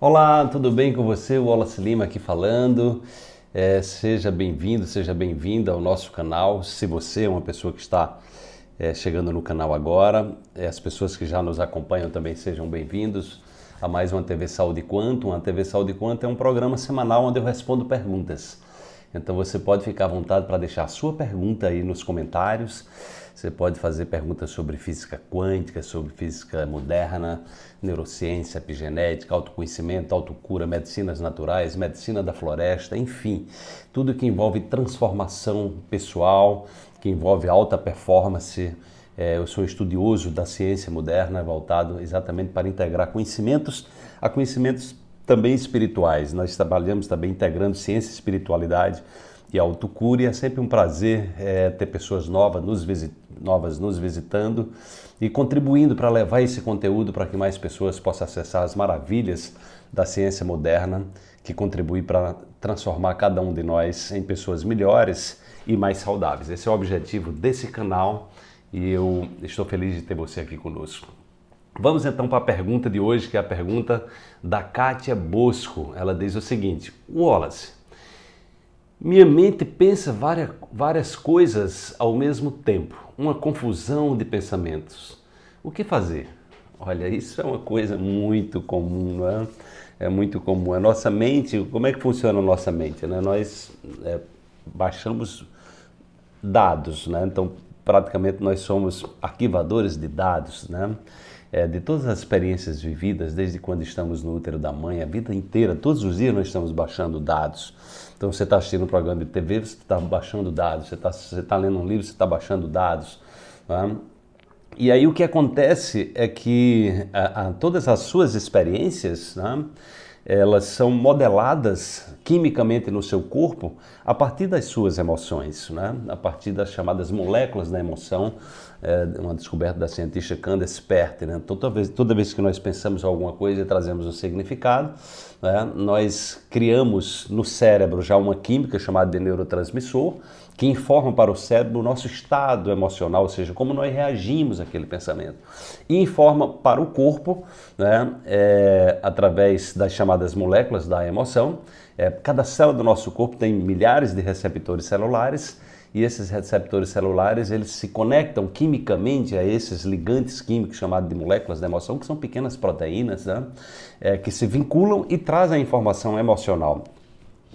Olá, tudo bem com você? O Wallace Lima aqui falando. É, seja bem-vindo, seja bem-vinda ao nosso canal. Se você é uma pessoa que está é, chegando no canal agora, é, as pessoas que já nos acompanham também sejam bem-vindos a mais uma TV Saúde Quanto. Uma TV Saúde Quanto é um programa semanal onde eu respondo perguntas. Então você pode ficar à vontade para deixar a sua pergunta aí nos comentários. Você pode fazer perguntas sobre física quântica, sobre física moderna, neurociência, epigenética, autoconhecimento, autocura, medicinas naturais, medicina da floresta, enfim, tudo que envolve transformação pessoal, que envolve alta performance. É, eu sou estudioso da ciência moderna, voltado exatamente para integrar conhecimentos a conhecimentos também espirituais. Nós trabalhamos também integrando ciência e espiritualidade e autocura. E é sempre um prazer é, ter pessoas novas nos, novas nos visitando e contribuindo para levar esse conteúdo para que mais pessoas possam acessar as maravilhas da ciência moderna que contribui para transformar cada um de nós em pessoas melhores e mais saudáveis. Esse é o objetivo desse canal e eu estou feliz de ter você aqui conosco. Vamos então para a pergunta de hoje, que é a pergunta da Kátia Bosco. Ela diz o seguinte: Wallace, minha mente pensa várias, várias coisas ao mesmo tempo, uma confusão de pensamentos. O que fazer? Olha, isso é uma coisa muito comum, não é? É muito comum. A nossa mente, como é que funciona a nossa mente? Né? Nós é, baixamos dados, né? Então, praticamente nós somos arquivadores de dados, né? É, de todas as experiências vividas desde quando estamos no útero da mãe, a vida inteira, todos os dias nós estamos baixando dados. Então você está assistindo um programa de TV, você está baixando dados, você está tá lendo um livro, você está baixando dados. Tá? E aí o que acontece é que a, a, todas as suas experiências, né, elas são modeladas quimicamente no seu corpo a partir das suas emoções, né? a partir das chamadas moléculas da emoção, é uma descoberta da cientista Candace Pert. Né? Então, toda, vez, toda vez que nós pensamos alguma coisa e trazemos um significado, né? nós criamos no cérebro já uma química chamada de neurotransmissor, que informa para o cérebro o nosso estado emocional, ou seja, como nós reagimos àquele pensamento. E informa para o corpo, né, é, através das chamadas moléculas da emoção. É, cada célula do nosso corpo tem milhares de receptores celulares e esses receptores celulares eles se conectam quimicamente a esses ligantes químicos chamados de moléculas da emoção, que são pequenas proteínas, né? é, que se vinculam e trazem a informação emocional.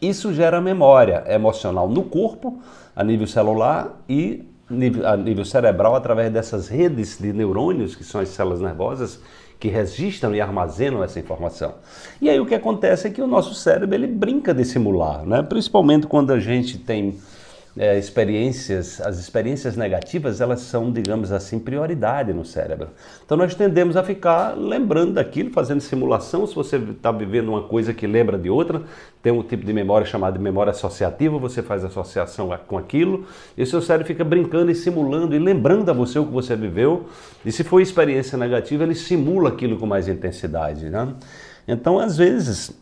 Isso gera memória emocional no corpo, a nível celular e a nível cerebral, através dessas redes de neurônios, que são as células nervosas, que registram e armazenam essa informação. E aí o que acontece é que o nosso cérebro ele brinca de simular, né? principalmente quando a gente tem é, experiências, as experiências negativas, elas são, digamos assim, prioridade no cérebro. Então nós tendemos a ficar lembrando daquilo, fazendo simulação. Se você está vivendo uma coisa que lembra de outra, tem um tipo de memória chamada de memória associativa, você faz associação com aquilo, e o seu cérebro fica brincando e simulando e lembrando a você o que você viveu. E se for experiência negativa, ele simula aquilo com mais intensidade. Né? Então, às vezes,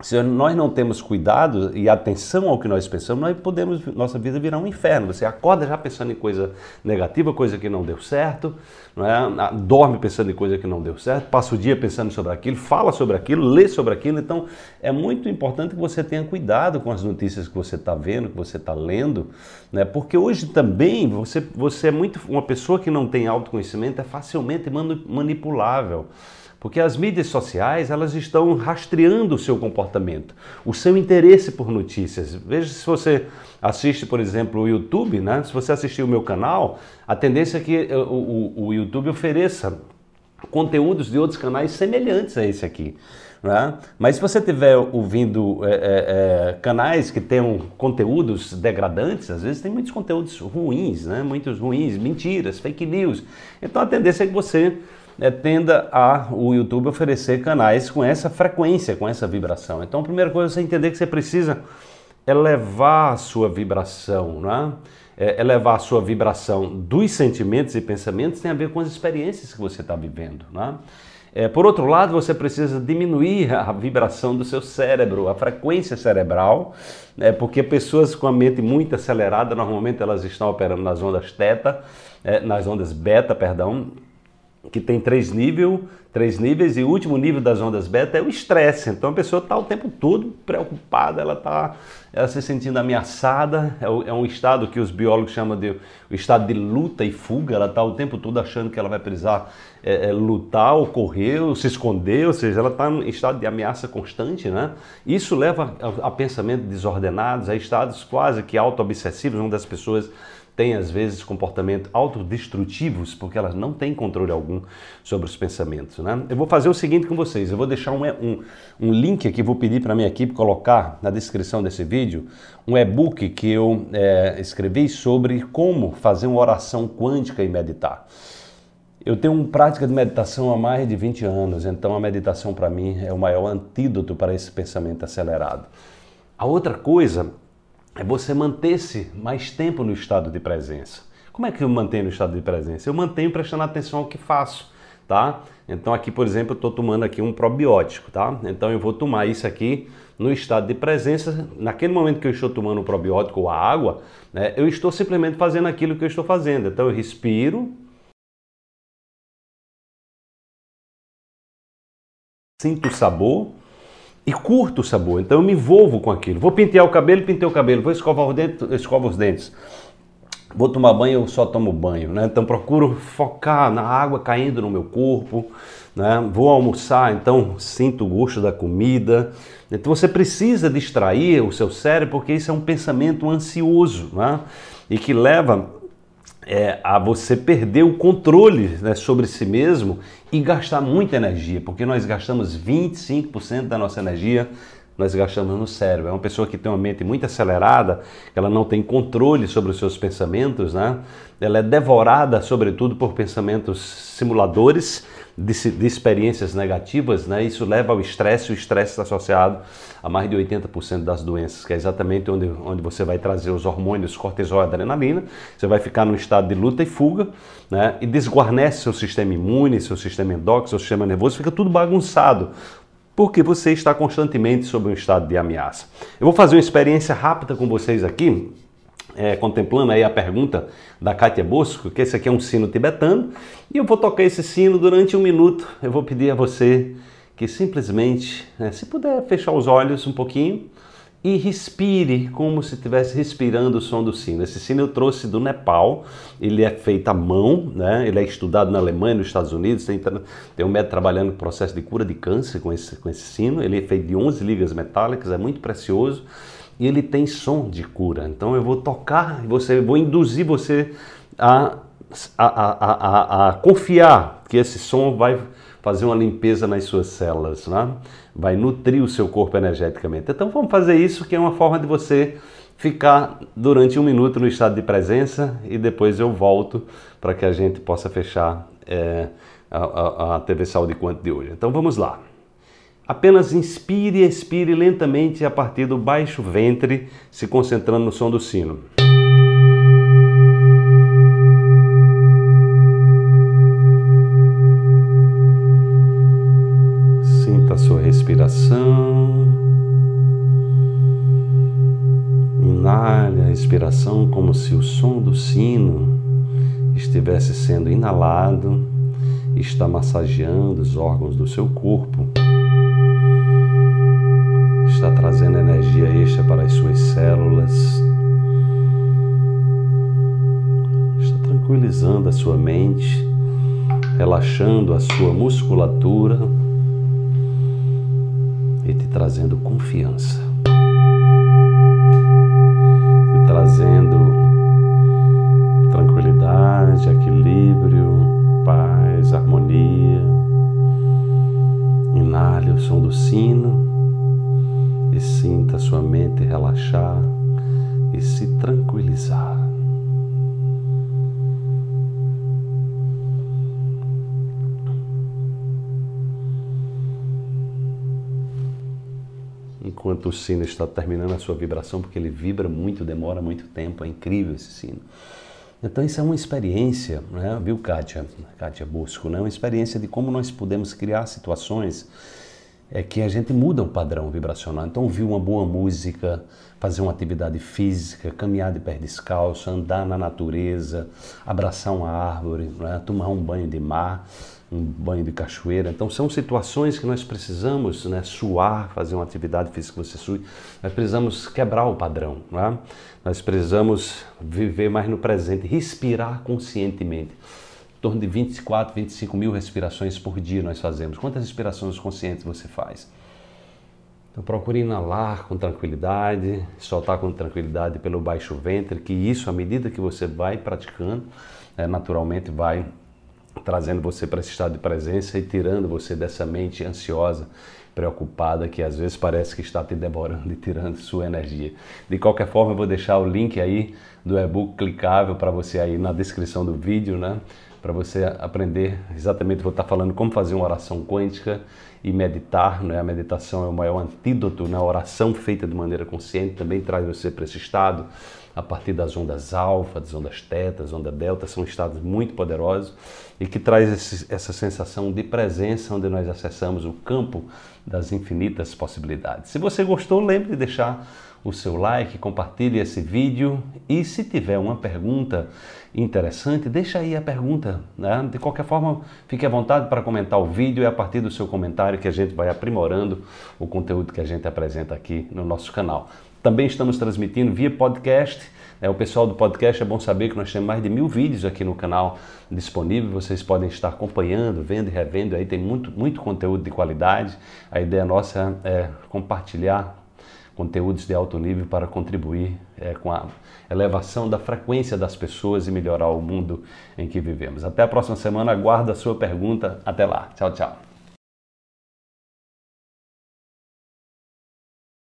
se nós não temos cuidado e atenção ao que nós pensamos, nós podemos nossa vida virar um inferno. Você acorda já pensando em coisa negativa, coisa que não deu certo, não é? Ah, dorme pensando em coisa que não deu certo, passa o dia pensando sobre aquilo, fala sobre aquilo, lê sobre aquilo. Então é muito importante que você tenha cuidado com as notícias que você está vendo, que você está lendo, né? porque hoje também você, você é muito uma pessoa que não tem autoconhecimento, é facilmente manipulável. Porque as mídias sociais, elas estão rastreando o seu comportamento, o seu interesse por notícias. Veja se você assiste, por exemplo, o YouTube, né? Se você assistir o meu canal, a tendência é que eh, o, o, o YouTube ofereça conteúdos de outros canais semelhantes a esse aqui. Né? Mas se você estiver ouvindo é, é, canais que tenham conteúdos degradantes, às vezes tem muitos conteúdos ruins, né? muitos ruins, mentiras, fake news. Então a tendência é que você é, tenda a o YouTube oferecer canais com essa frequência, com essa vibração. Então, a primeira coisa é você entender que você precisa elevar a sua vibração, né? É, elevar a sua vibração dos sentimentos e pensamentos tem a ver com as experiências que você está vivendo, né? É, por outro lado, você precisa diminuir a vibração do seu cérebro, a frequência cerebral, é, porque pessoas com a mente muito acelerada, normalmente elas estão operando nas ondas teta, é, nas ondas beta, perdão, que tem três níveis, três níveis e o último nível das ondas beta é o estresse. Então a pessoa está o tempo todo preocupada, ela está ela se sentindo ameaçada. É, é, um estado que os biólogos chamam de o estado de luta e fuga. Ela está o tempo todo achando que ela vai precisar é, é, lutar ou correr ou se esconder, ou seja, ela está em estado de ameaça constante, né? Isso leva a, a pensamentos desordenados, a estados quase que auto-obsessivos, onde as pessoas têm às vezes comportamentos autodestrutivos porque elas não têm controle algum sobre os pensamentos. Né? Eu vou fazer o seguinte com vocês, eu vou deixar um, um, um link aqui, vou pedir para minha equipe colocar na descrição desse vídeo um e-book que eu é, escrevi sobre como fazer uma oração quântica e meditar. Eu tenho uma prática de meditação há mais de 20 anos, então a meditação para mim é o maior antídoto para esse pensamento acelerado. A outra coisa é você manter-se mais tempo no estado de presença. Como é que eu mantenho no estado de presença? Eu mantenho prestando atenção ao que faço, tá? Então aqui, por exemplo, eu estou tomando aqui um probiótico, tá? Então eu vou tomar isso aqui no estado de presença. Naquele momento que eu estou tomando o probiótico ou a água, né, eu estou simplesmente fazendo aquilo que eu estou fazendo. Então eu respiro, sinto o sabor, e curto o sabor. Então eu me envolvo com aquilo. Vou pentear o cabelo, pintei o cabelo. Vou escovar os dentes, escovo os dentes. Vou tomar banho, eu só tomo banho, né? Então procuro focar na água caindo no meu corpo, né? Vou almoçar, então sinto o gosto da comida. Então você precisa distrair o seu cérebro porque isso é um pensamento ansioso, né? E que leva é, a você perder o controle né, sobre si mesmo e gastar muita energia, porque nós gastamos 25% da nossa energia nós gastamos no cérebro. É uma pessoa que tem uma mente muito acelerada, ela não tem controle sobre os seus pensamentos, né? Ela é devorada, sobretudo, por pensamentos simuladores de, de experiências negativas, né? Isso leva ao estresse, o estresse está associado a mais de 80% das doenças, que é exatamente onde, onde você vai trazer os hormônios cortisol e adrenalina, você vai ficar no estado de luta e fuga, né? E desguarnece seu sistema imune, seu sistema endócrino, seu sistema nervoso, fica tudo bagunçado porque você está constantemente sob um estado de ameaça. Eu vou fazer uma experiência rápida com vocês aqui, é, contemplando aí a pergunta da Kátia Bosco, que esse aqui é um sino tibetano, e eu vou tocar esse sino durante um minuto. Eu vou pedir a você que simplesmente, né, se puder fechar os olhos um pouquinho, e respire como se estivesse respirando o som do sino. Esse sino eu trouxe do Nepal, ele é feito à mão, né? ele é estudado na Alemanha, nos Estados Unidos, tem, tem um médico trabalhando no processo de cura de câncer com esse, com esse sino, ele é feito de 11 ligas metálicas, é muito precioso e ele tem som de cura. Então eu vou tocar, você, vou induzir você a, a, a, a, a confiar que esse som vai fazer uma limpeza nas suas células, né? vai nutrir o seu corpo energeticamente. Então vamos fazer isso, que é uma forma de você ficar durante um minuto no estado de presença e depois eu volto para que a gente possa fechar é, a, a, a TV Saúde Quanto de hoje. Então vamos lá. Apenas inspire e expire lentamente a partir do baixo ventre, se concentrando no som do sino. Respiração. Inale a respiração como se o som do sino estivesse sendo inalado e está massageando os órgãos do seu corpo. Está trazendo energia extra para as suas células. Está tranquilizando a sua mente, relaxando a sua musculatura e te trazendo confiança, e trazendo tranquilidade, equilíbrio, paz, harmonia. Inale o som do sino e sinta sua mente relaxar e se tranquilizar. Enquanto o sino está terminando a sua vibração, porque ele vibra muito, demora muito tempo, é incrível esse sino. Então isso é uma experiência, né? viu Kátia, Kátia Busco, né? uma experiência de como nós podemos criar situações é que a gente muda o padrão vibracional. Então, ouvir uma boa música, fazer uma atividade física, caminhar de pé descalço, andar na natureza, abraçar uma árvore, né? tomar um banho de mar, um banho de cachoeira. Então, são situações que nós precisamos né, suar, fazer uma atividade física que você sue. Nós precisamos quebrar o padrão. Né? Nós precisamos viver mais no presente, respirar conscientemente em torno de 24, 25 mil respirações por dia nós fazemos. Quantas respirações conscientes você faz? Então procure inalar com tranquilidade, soltar com tranquilidade pelo baixo ventre, que isso, à medida que você vai praticando, é, naturalmente vai trazendo você para esse estado de presença e tirando você dessa mente ansiosa, preocupada, que às vezes parece que está te devorando e tirando sua energia. De qualquer forma, eu vou deixar o link aí do e-book clicável para você aí na descrição do vídeo, né? Para você aprender exatamente, vou estar falando como fazer uma oração quântica e meditar, né? A meditação é o maior antídoto, né? A oração feita de maneira consciente também traz você para esse estado a partir das ondas alfa, das ondas teta, das ondas delta, são estados muito poderosos e que traz esse, essa sensação de presença onde nós acessamos o campo das infinitas possibilidades. Se você gostou, lembre de deixar o seu like, compartilhe esse vídeo e se tiver uma pergunta interessante, deixa aí a pergunta. Né? De qualquer forma, fique à vontade para comentar o vídeo e a partir do seu comentário que a gente vai aprimorando o conteúdo que a gente apresenta aqui no nosso canal. Também estamos transmitindo via podcast. É, o pessoal do podcast é bom saber que nós temos mais de mil vídeos aqui no canal disponível. Vocês podem estar acompanhando, vendo e revendo. Aí tem muito, muito conteúdo de qualidade. A ideia nossa é compartilhar conteúdos de alto nível para contribuir é, com a elevação da frequência das pessoas e melhorar o mundo em que vivemos. Até a próxima semana, aguardo a sua pergunta. Até lá. Tchau, tchau.